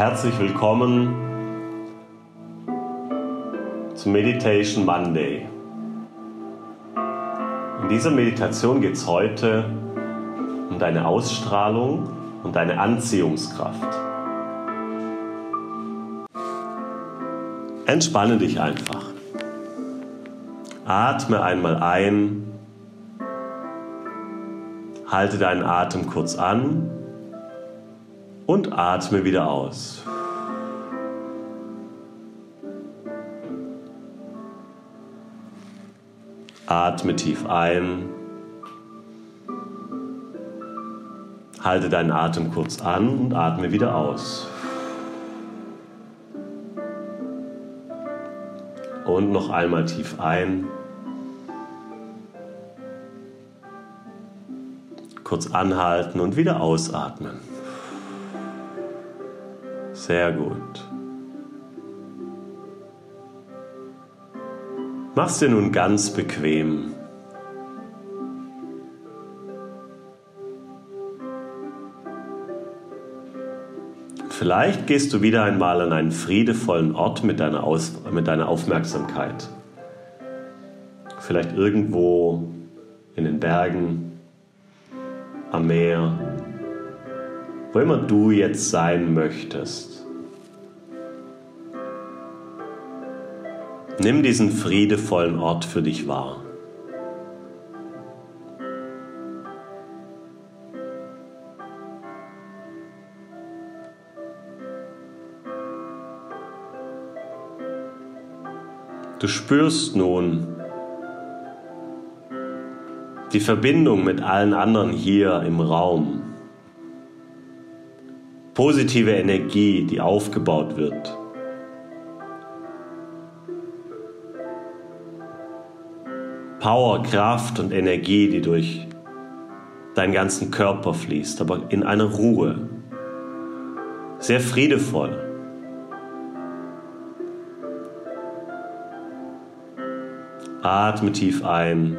Herzlich willkommen zum Meditation Monday. In dieser Meditation geht es heute um deine Ausstrahlung und deine Anziehungskraft. Entspanne dich einfach. Atme einmal ein, halte deinen Atem kurz an und atme wieder aus. Atme tief ein. Halte deinen Atem kurz an und atme wieder aus. Und noch einmal tief ein. Kurz anhalten und wieder ausatmen. Sehr gut. Mach's dir nun ganz bequem. Vielleicht gehst du wieder einmal an einen friedevollen Ort mit deiner, Aus mit deiner Aufmerksamkeit. Vielleicht irgendwo in den Bergen, am Meer, wo immer du jetzt sein möchtest. Nimm diesen friedevollen Ort für dich wahr. Du spürst nun die Verbindung mit allen anderen hier im Raum positive Energie, die aufgebaut wird. Power, Kraft und Energie, die durch deinen ganzen Körper fließt, aber in einer Ruhe. Sehr friedevoll. Atme tief ein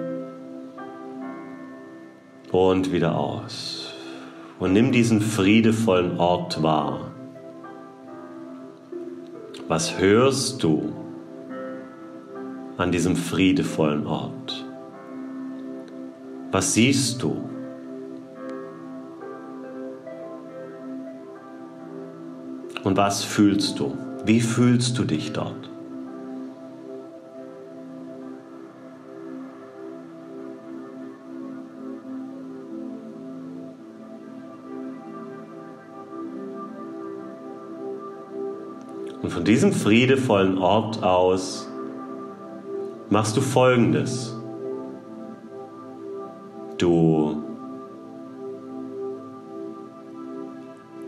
und wieder aus und nimm diesen friedevollen Ort wahr. Was hörst du an diesem friedevollen Ort? Was siehst du? Und was fühlst du? Wie fühlst du dich dort? Und von diesem friedevollen Ort aus machst du Folgendes. Du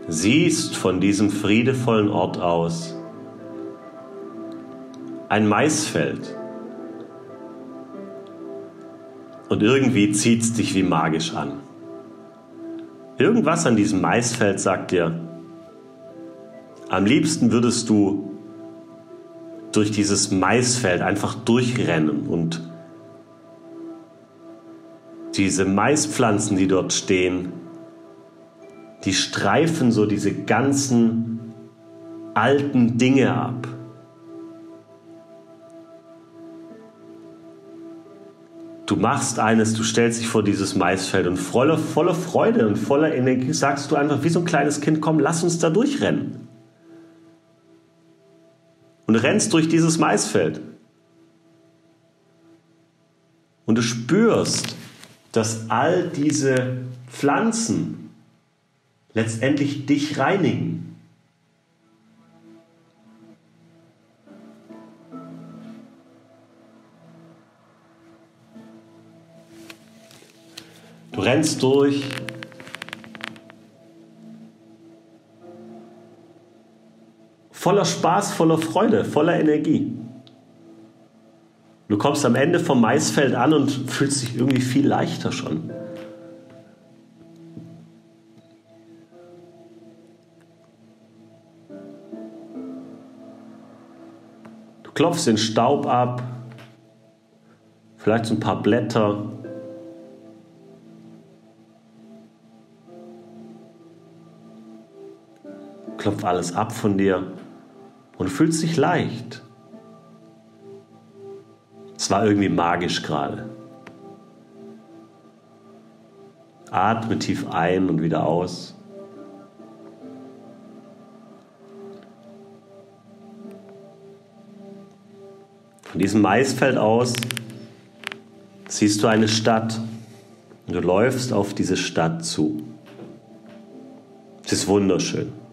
siehst von diesem friedevollen Ort aus ein Maisfeld. Und irgendwie zieht es dich wie magisch an. Irgendwas an diesem Maisfeld sagt dir, am liebsten würdest du durch dieses Maisfeld einfach durchrennen und diese Maispflanzen, die dort stehen, die streifen so diese ganzen alten Dinge ab. Du machst eines, du stellst dich vor dieses Maisfeld und voller, voller Freude und voller Energie sagst du einfach wie so ein kleines Kind, komm, lass uns da durchrennen und rennst durch dieses Maisfeld. Und du spürst, dass all diese Pflanzen letztendlich dich reinigen. Du rennst durch voller Spaß, voller Freude, voller Energie. Du kommst am Ende vom Maisfeld an und fühlst dich irgendwie viel leichter schon. Du klopfst den Staub ab, vielleicht so ein paar Blätter. klopft alles ab von dir und fühlst dich leicht. Es war irgendwie magisch gerade. Atme tief ein und wieder aus. Von diesem Maisfeld aus siehst du eine Stadt und du läufst auf diese Stadt zu. Es ist wunderschön.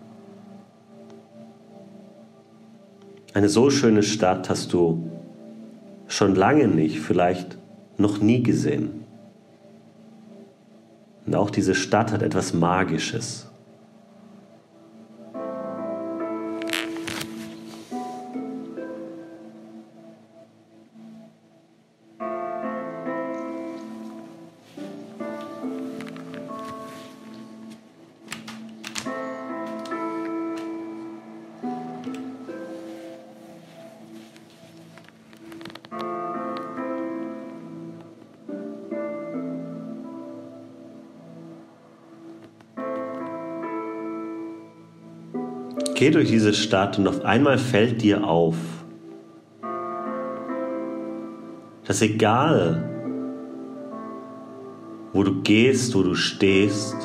Eine so schöne Stadt hast du schon lange nicht, vielleicht noch nie gesehen. Und auch diese Stadt hat etwas Magisches. Geh durch diese Stadt und auf einmal fällt dir auf, dass egal, wo du gehst, wo du stehst,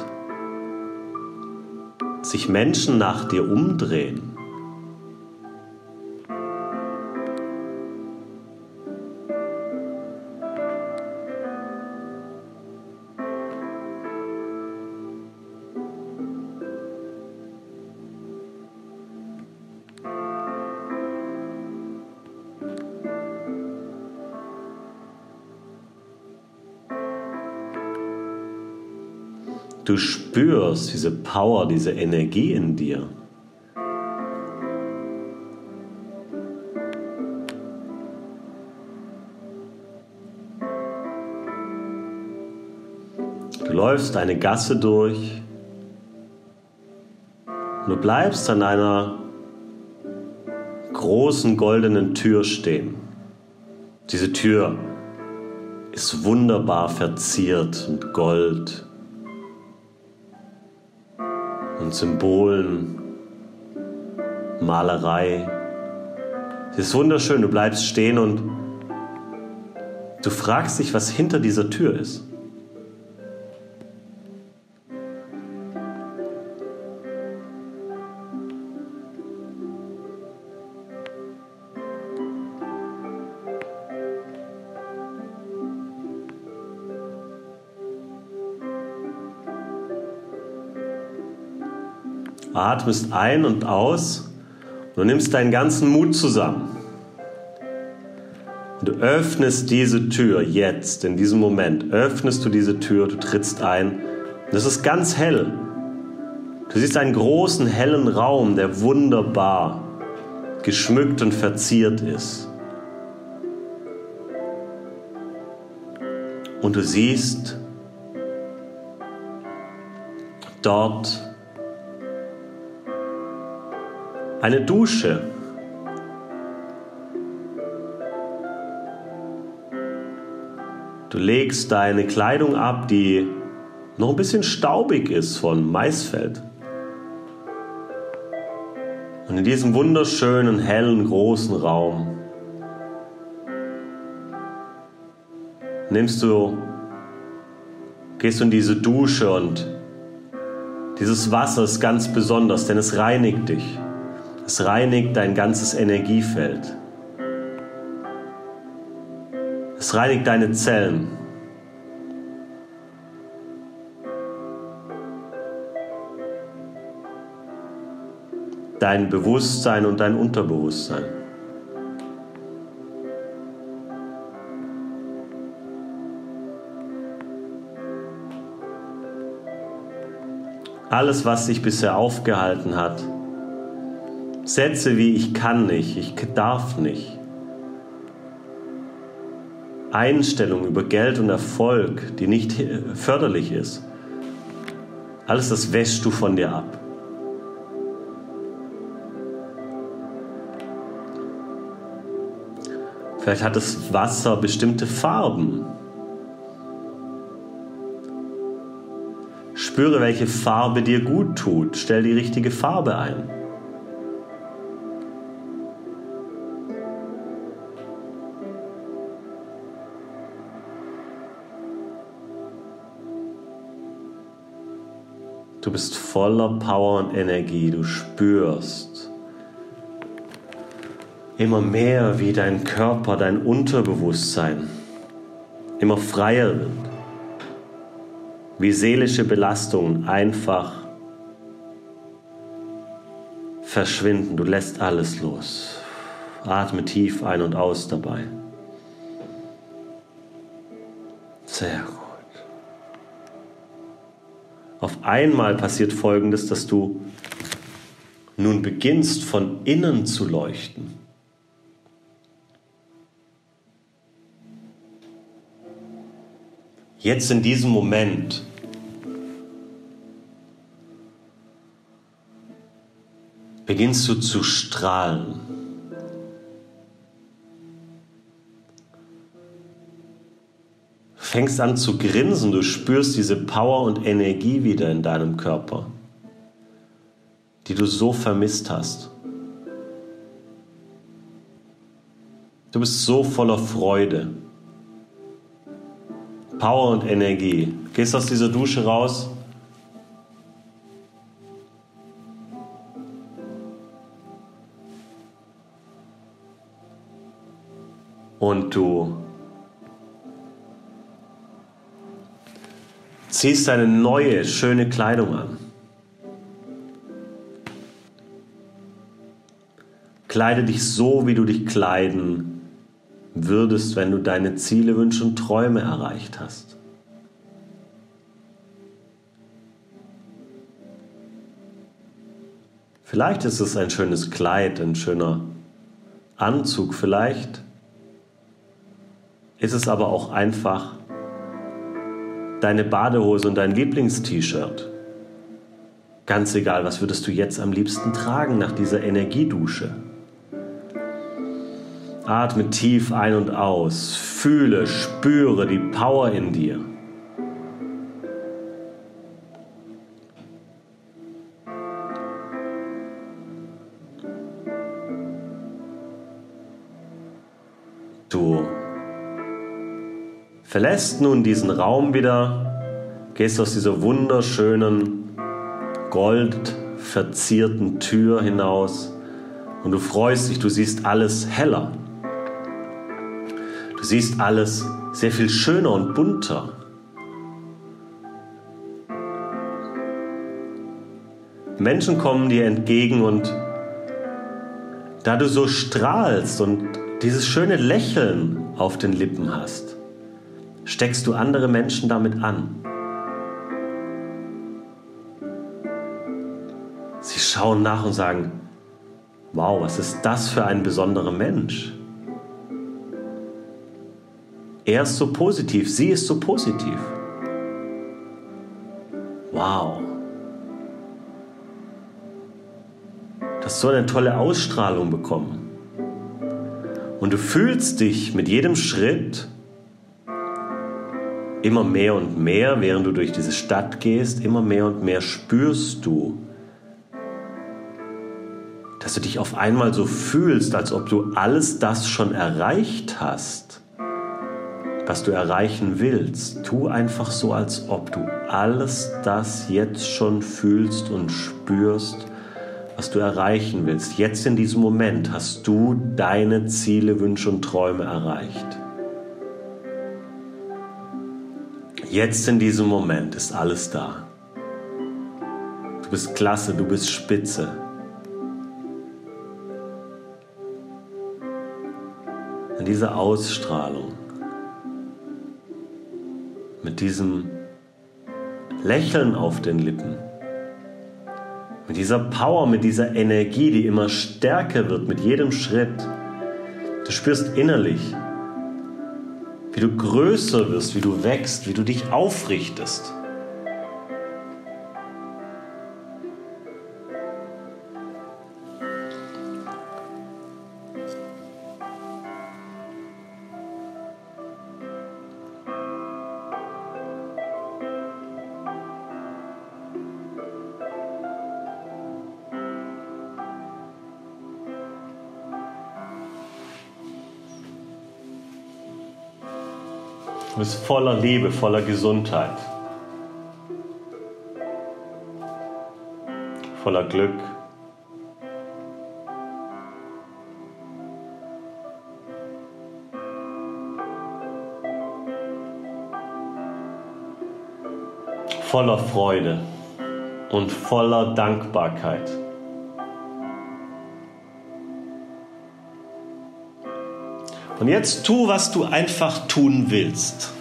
sich Menschen nach dir umdrehen. Du spürst diese Power, diese Energie in dir. Du läufst eine Gasse durch und du bleibst an einer großen goldenen Tür stehen. Diese Tür ist wunderbar verziert und Gold und Symbolen, Malerei. Es ist wunderschön, du bleibst stehen und du fragst dich, was hinter dieser Tür ist. Atmest ein und aus und du nimmst deinen ganzen Mut zusammen. Du öffnest diese Tür jetzt, in diesem Moment, öffnest du diese Tür, du trittst ein. Und es ist ganz hell. Du siehst einen großen, hellen Raum, der wunderbar geschmückt und verziert ist. Und du siehst dort eine Dusche. Du legst deine Kleidung ab, die noch ein bisschen staubig ist von Maisfeld. Und in diesem wunderschönen, hellen, großen Raum nimmst du, gehst du in diese Dusche und dieses Wasser ist ganz besonders, denn es reinigt dich. Es reinigt dein ganzes Energiefeld. Es reinigt deine Zellen. Dein Bewusstsein und dein Unterbewusstsein. Alles, was sich bisher aufgehalten hat, Sätze wie ich kann nicht, ich darf nicht. Einstellung über Geld und Erfolg, die nicht förderlich ist. Alles das wäschst du von dir ab. Vielleicht hat das Wasser bestimmte Farben. Spüre, welche Farbe dir gut tut. Stell die richtige Farbe ein. Du bist voller Power und Energie. Du spürst immer mehr, wie dein Körper, dein Unterbewusstsein immer freier wird. Wie seelische Belastungen einfach verschwinden. Du lässt alles los. Atme tief ein und aus dabei. Sehr gut. Auf einmal passiert Folgendes, dass du nun beginnst von innen zu leuchten. Jetzt in diesem Moment beginnst du zu strahlen. Fängst an zu grinsen, du spürst diese Power und Energie wieder in deinem Körper, die du so vermisst hast. Du bist so voller Freude, Power und Energie. Gehst aus dieser Dusche raus. Und du ziehst deine neue, schöne Kleidung an. Kleide dich so, wie du dich kleiden würdest, wenn du deine Ziele, Wünsche und Träume erreicht hast. Vielleicht ist es ein schönes Kleid, ein schöner Anzug, vielleicht ist es aber auch einfach deine Badehose und dein Lieblingst-T-Shirt. Ganz egal, was würdest du jetzt am liebsten tragen nach dieser Energiedusche? Atme tief ein und aus, fühle, spüre die Power in dir. Verlässt nun diesen Raum wieder, gehst aus dieser wunderschönen, goldverzierten Tür hinaus und du freust dich, du siehst alles heller. Du siehst alles sehr viel schöner und bunter. Menschen kommen dir entgegen und da du so strahlst und dieses schöne Lächeln auf den Lippen hast, steckst du andere Menschen damit an. Sie schauen nach und sagen, wow, was ist das für ein besonderer Mensch? Er ist so positiv, sie ist so positiv. Wow. Du hast so eine tolle Ausstrahlung bekommen. Und du fühlst dich mit jedem Schritt immer mehr und mehr, während du durch diese Stadt gehst, immer mehr und mehr spürst du, dass du dich auf einmal so fühlst, als ob du alles das schon erreicht hast, was du erreichen willst. Tu einfach so, als ob du alles das jetzt schon fühlst und spürst, was du erreichen willst. Jetzt in diesem Moment hast du deine Ziele, Wünsche und Träume erreicht. Jetzt in diesem Moment ist alles da. Du bist klasse, du bist spitze. In dieser Ausstrahlung, mit diesem Lächeln auf den Lippen, mit dieser Power, mit dieser Energie, die immer stärker wird mit jedem Schritt. Du spürst innerlich, wie du größer wirst, wie du wächst, wie du dich aufrichtest. Du bist voller Liebe, voller Gesundheit, voller Glück. voller Freude und voller Dankbarkeit. Und jetzt tu, was du einfach tun willst.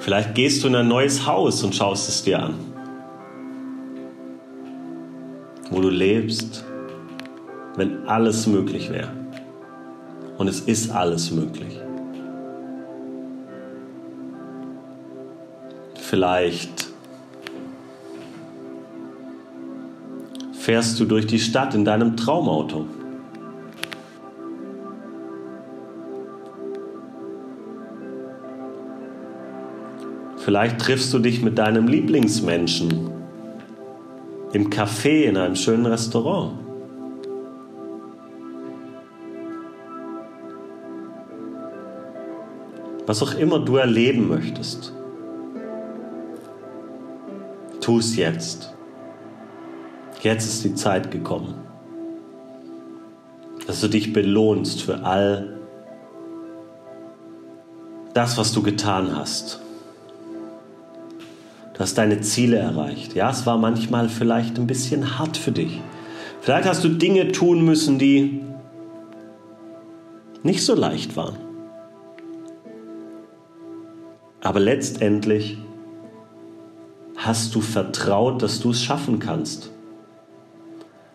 Vielleicht gehst du in ein neues Haus und schaust es dir an, wo du lebst, wenn alles möglich wäre. Und es ist alles möglich. Vielleicht fährst du durch die Stadt in deinem Traumauto. Vielleicht triffst du dich mit deinem Lieblingsmenschen im Café in einem schönen Restaurant. Was auch immer du erleben möchtest, tu es jetzt. Jetzt ist die Zeit gekommen, dass du dich belohnst für all das, was du getan hast. Hast deine Ziele erreicht. Ja, es war manchmal vielleicht ein bisschen hart für dich. Vielleicht hast du Dinge tun müssen, die nicht so leicht waren. Aber letztendlich hast du vertraut, dass du es schaffen kannst.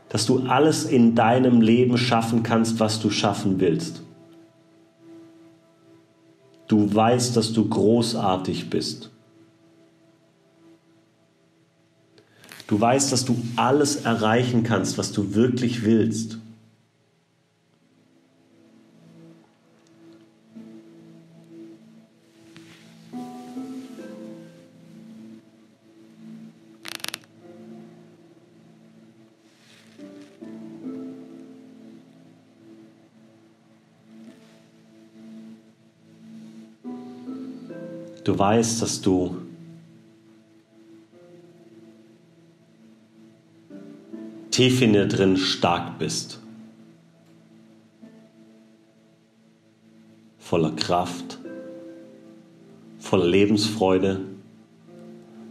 Dass du alles in deinem Leben schaffen kannst, was du schaffen willst. Du weißt, dass du großartig bist. Du weißt, dass du alles erreichen kannst, was du wirklich willst. Du weißt, dass du tief in dir drin stark bist. Voller Kraft, voller Lebensfreude,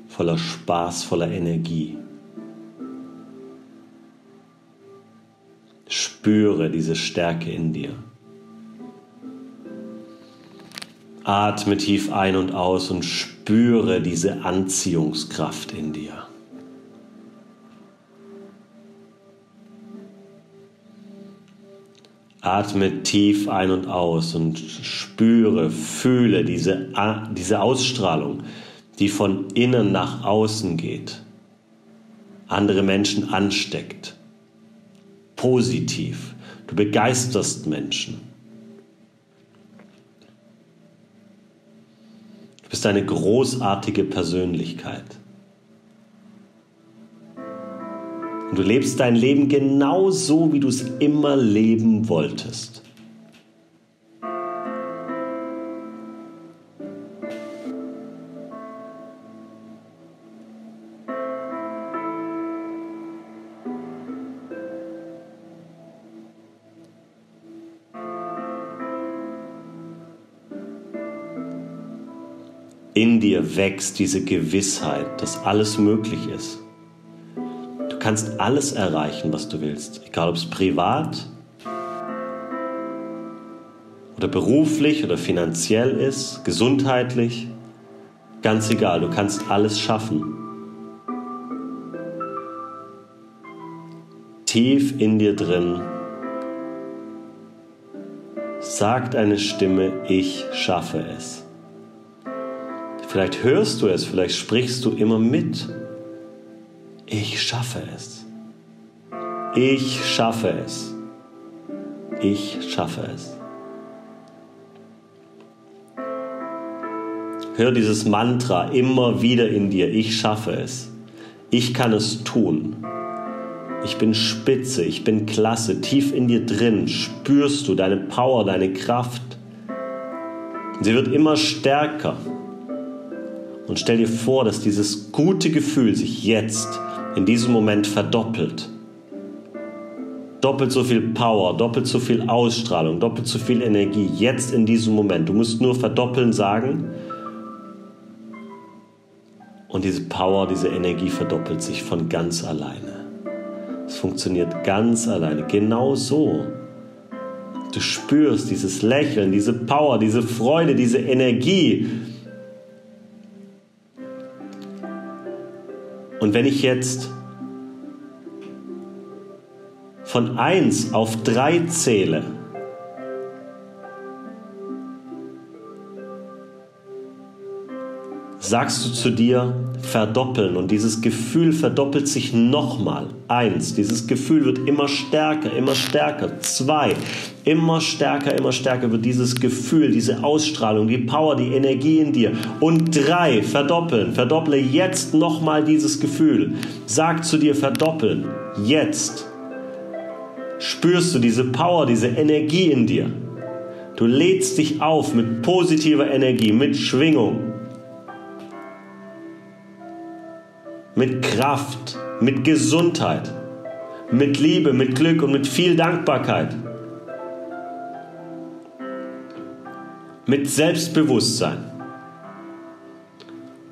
voller Spaß, voller Energie. Spüre diese Stärke in dir. Atme tief ein und aus und spüre diese Anziehungskraft in dir. Atme tief ein und aus und spüre, fühle diese, diese Ausstrahlung, die von innen nach außen geht, andere Menschen ansteckt. Positiv. Du begeisterst Menschen. Du bist eine großartige Persönlichkeit. Und du lebst dein Leben genau so, wie du es immer leben wolltest. In dir wächst diese Gewissheit, dass alles möglich ist kannst alles erreichen, was du willst. Egal ob es privat oder beruflich oder finanziell ist, gesundheitlich. Ganz egal, du kannst alles schaffen. Tief in dir drin sagt eine Stimme, ich schaffe es. Vielleicht hörst du es, vielleicht sprichst du immer mit ich schaffe es. Ich schaffe es. Ich schaffe es. Hör dieses Mantra immer wieder in dir. Ich schaffe es. Ich kann es tun. Ich bin spitze, ich bin klasse. Tief in dir drin spürst du deine Power, deine Kraft, Sie wird immer stärker. Und stell dir vor, dass dieses gute Gefühl sich jetzt in diesem Moment verdoppelt. Doppelt so viel Power, doppelt so viel Ausstrahlung, doppelt so viel Energie jetzt in diesem Moment. Du musst nur verdoppeln sagen. Und diese Power, diese Energie verdoppelt sich von ganz alleine. Es funktioniert ganz alleine. Genau so. Du spürst dieses Lächeln, diese Power, diese Freude, diese Energie. Und wenn ich jetzt von 1 auf 3 zähle, sagst du zu dir verdoppeln und dieses Gefühl verdoppelt sich nochmal. Eins, dieses Gefühl wird immer stärker, immer stärker. Zwei, immer stärker, immer stärker wird dieses Gefühl, diese Ausstrahlung, die Power, die Energie in dir. Und drei, verdoppeln, verdopple jetzt nochmal dieses Gefühl. Sag zu dir verdoppeln, jetzt. Spürst du diese Power, diese Energie in dir? Du lädst dich auf mit positiver Energie, mit Schwingung. Mit Kraft, mit Gesundheit, mit Liebe, mit Glück und mit viel Dankbarkeit. Mit Selbstbewusstsein.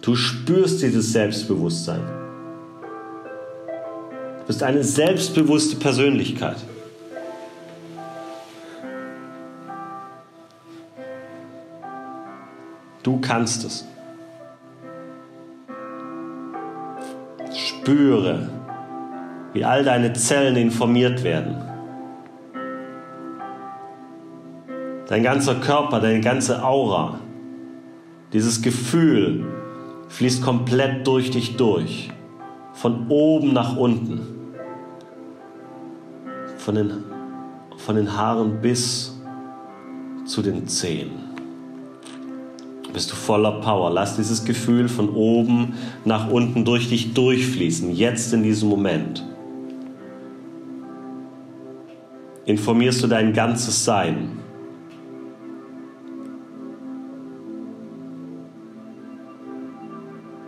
Du spürst dieses Selbstbewusstsein. Du bist eine selbstbewusste Persönlichkeit. Du kannst es. Spüre, wie all deine Zellen informiert werden. Dein ganzer Körper, deine ganze Aura, dieses Gefühl fließt komplett durch dich durch. Von oben nach unten. Von den, von den Haaren bis zu den Zehen bist du voller Power. Lass dieses Gefühl von oben nach unten durch dich durchfließen, jetzt in diesem Moment. Informierst du dein ganzes Sein.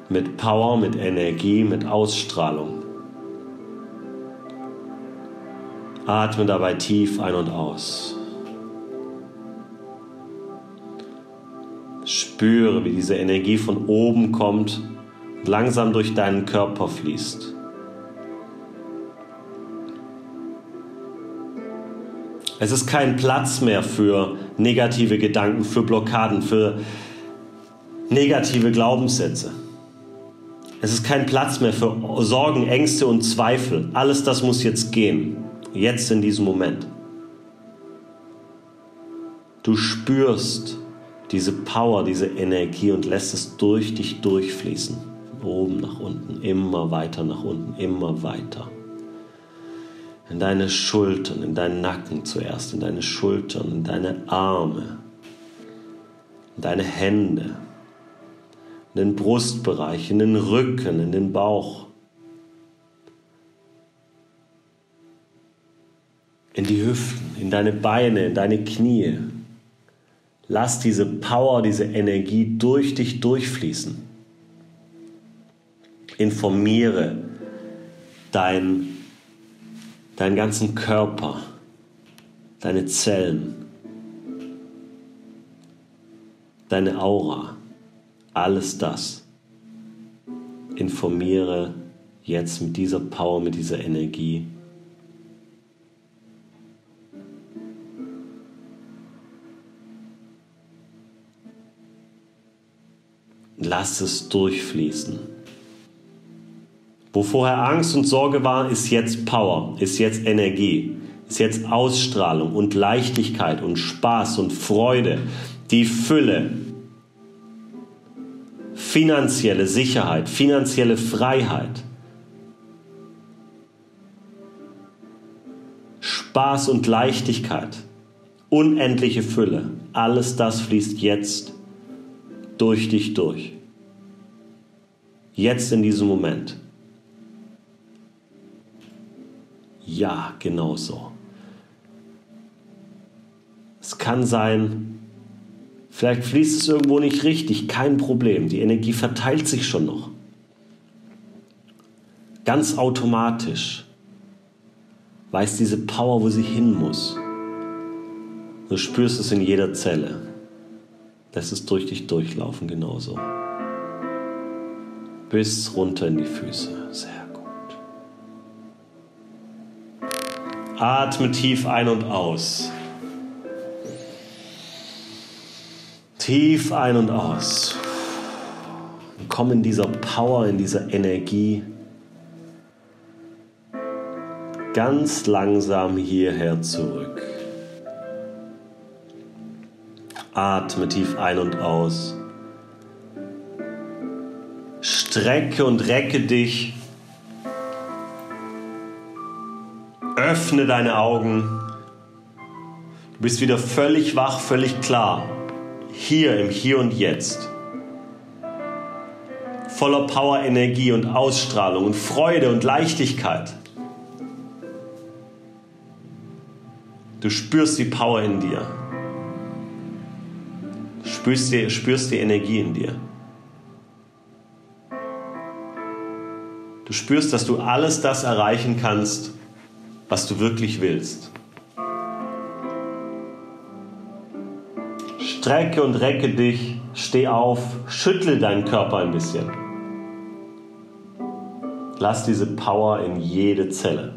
Mit Power, mit Energie, mit Ausstrahlung. Atme dabei tief ein und aus. Spüre, wie diese Energie von oben kommt und langsam durch deinen Körper fließt. Es ist kein Platz mehr für negative Gedanken, für Blockaden, für negative Glaubenssätze. Es ist kein Platz mehr für Sorgen, Ängste und Zweifel. Alles das muss jetzt gehen. Jetzt in diesem Moment. Du spürst, diese Power, diese Energie und lässt es durch dich durchfließen. Oben nach unten, immer weiter nach unten, immer weiter. In deine Schultern, in deinen Nacken zuerst, in deine Schultern, in deine Arme, in deine Hände, in den Brustbereich, in den Rücken, in den Bauch. In die Hüften, in deine Beine, in deine Knie, Lass diese Power, diese Energie durch dich durchfließen. Informiere dein, deinen ganzen Körper, deine Zellen, deine Aura, alles das. Informiere jetzt mit dieser Power, mit dieser Energie Lass es durchfließen. Wo vorher Angst und Sorge war, ist jetzt Power, ist jetzt Energie, ist jetzt Ausstrahlung und Leichtigkeit und Spaß und Freude, die Fülle, finanzielle Sicherheit, finanzielle Freiheit, Spaß und Leichtigkeit, unendliche Fülle, alles das fließt jetzt durch dich durch. Jetzt in diesem Moment. Ja, genau so. Es kann sein, Vielleicht fließt es irgendwo nicht richtig, kein Problem. Die Energie verteilt sich schon noch. Ganz automatisch weiß diese Power, wo sie hin muss. Du spürst es in jeder Zelle. Lässt es durch dich durchlaufen, genauso. Bis runter in die Füße. Sehr gut. Atme tief ein und aus. Tief ein und aus. Komm in dieser Power, in dieser Energie ganz langsam hierher zurück. Atme tief ein und aus. Strecke und recke dich. Öffne deine Augen. Du bist wieder völlig wach, völlig klar. Hier im Hier und Jetzt. Voller Power, Energie und Ausstrahlung und Freude und Leichtigkeit. Du spürst die Power in dir. Du spürst die, spürst die Energie in dir. Du spürst, dass du alles das erreichen kannst, was du wirklich willst. Strecke und recke dich, steh auf, schüttle deinen Körper ein bisschen. Lass diese Power in jede Zelle.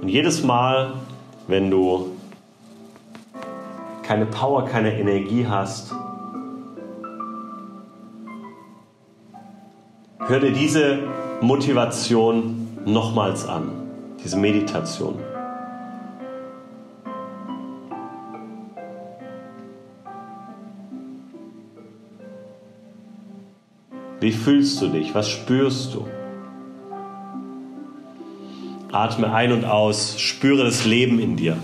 Und jedes Mal, wenn du keine Power, keine Energie hast, hör dir diese Motivation nochmals an, diese Meditation. Wie fühlst du dich? Was spürst du? Atme ein und aus, spüre das Leben in dir.